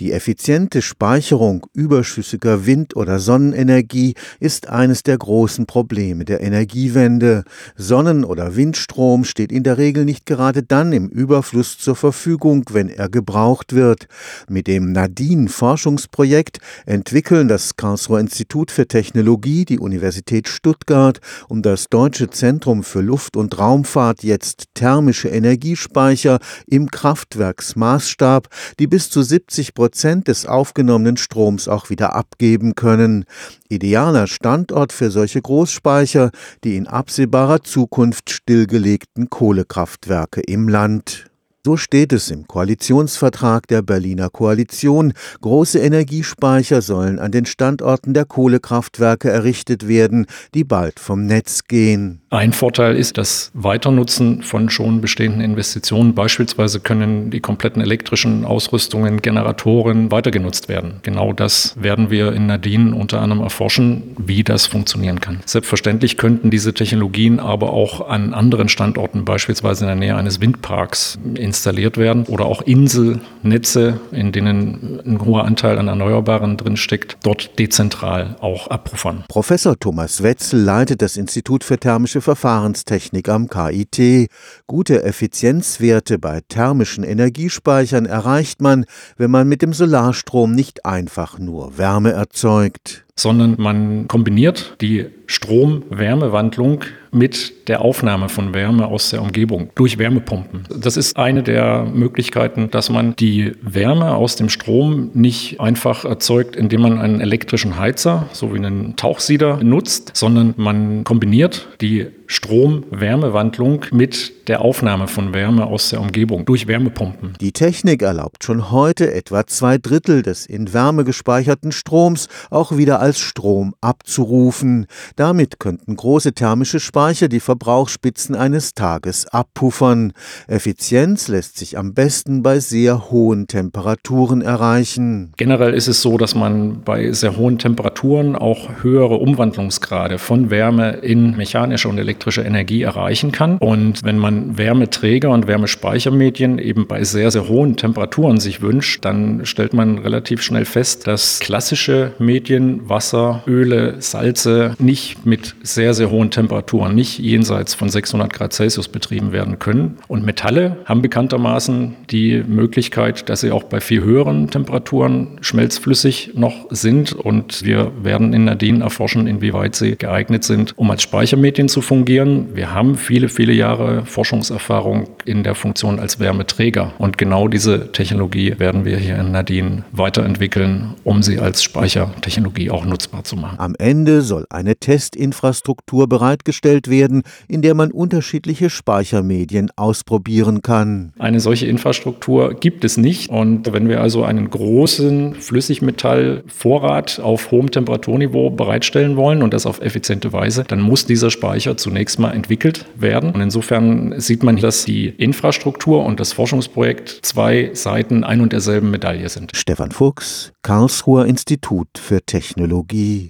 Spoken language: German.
Die effiziente Speicherung überschüssiger Wind- oder Sonnenenergie ist eines der großen Probleme der Energiewende. Sonnen- oder Windstrom steht in der Regel nicht gerade dann im Überfluss zur Verfügung, wenn er gebraucht wird. Mit dem Nadine-Forschungsprojekt entwickeln das Karlsruher Institut für Technologie, die Universität Stuttgart und das Deutsche Zentrum für Luft- und Raumfahrt jetzt thermische Energiespeicher im Kraftwerksmaßstab, die bis zu 70 Prozent des aufgenommenen Stroms auch wieder abgeben können. Idealer Standort für solche Großspeicher die in absehbarer Zukunft stillgelegten Kohlekraftwerke im Land. So steht es im Koalitionsvertrag der Berliner Koalition. Große Energiespeicher sollen an den Standorten der Kohlekraftwerke errichtet werden, die bald vom Netz gehen. Ein Vorteil ist das Weiternutzen von schon bestehenden Investitionen. Beispielsweise können die kompletten elektrischen Ausrüstungen, Generatoren weitergenutzt werden. Genau das werden wir in Nadine unter anderem erforschen, wie das funktionieren kann. Selbstverständlich könnten diese Technologien aber auch an anderen Standorten, beispielsweise in der Nähe eines Windparks, installiert werden oder auch Inselnetze, in denen ein hoher Anteil an Erneuerbaren drinsteckt, dort dezentral auch abpuffern. Professor Thomas Wetzel leitet das Institut für thermische Verfahrenstechnik am KIT. Gute Effizienzwerte bei thermischen Energiespeichern erreicht man, wenn man mit dem Solarstrom nicht einfach nur Wärme erzeugt sondern man kombiniert die Strom-Wärmewandlung mit der Aufnahme von Wärme aus der Umgebung durch Wärmepumpen. Das ist eine der Möglichkeiten, dass man die Wärme aus dem Strom nicht einfach erzeugt, indem man einen elektrischen Heizer, so wie einen Tauchsieder, nutzt, sondern man kombiniert die Strom-Wärmewandlung mit der Aufnahme von Wärme aus der Umgebung durch Wärmepumpen. Die Technik erlaubt schon heute etwa zwei Drittel des in Wärme gespeicherten Stroms auch wieder als Strom abzurufen. Damit könnten große thermische Speicher die Verbrauchsspitzen eines Tages abpuffern. Effizienz lässt sich am besten bei sehr hohen Temperaturen erreichen. Generell ist es so, dass man bei sehr hohen Temperaturen auch höhere Umwandlungsgrade von Wärme in mechanische und elektrische elektrische Energie erreichen kann. Und wenn man Wärmeträger und Wärmespeichermedien eben bei sehr, sehr hohen Temperaturen sich wünscht, dann stellt man relativ schnell fest, dass klassische Medien, Wasser, Öle, Salze nicht mit sehr, sehr hohen Temperaturen, nicht jenseits von 600 Grad Celsius betrieben werden können. Und Metalle haben bekanntermaßen die Möglichkeit, dass sie auch bei viel höheren Temperaturen schmelzflüssig noch sind. Und wir werden in Nadine erforschen, inwieweit sie geeignet sind, um als Speichermedien zu fungieren fungieren. Wir haben viele, viele Jahre Forschungserfahrung in der Funktion als Wärmeträger. Und genau diese Technologie werden wir hier in Nadine weiterentwickeln, um sie als Speichertechnologie auch nutzbar zu machen. Am Ende soll eine Testinfrastruktur bereitgestellt werden, in der man unterschiedliche Speichermedien ausprobieren kann. Eine solche Infrastruktur gibt es nicht. Und wenn wir also einen großen Flüssigmetallvorrat auf hohem Temperaturniveau bereitstellen wollen und das auf effiziente Weise, dann muss dieser Speicher zunächst zunächst mal entwickelt werden. Und insofern sieht man, dass die Infrastruktur und das Forschungsprojekt zwei Seiten ein und derselben Medaille sind. Stefan Fuchs, Karlsruher Institut für Technologie.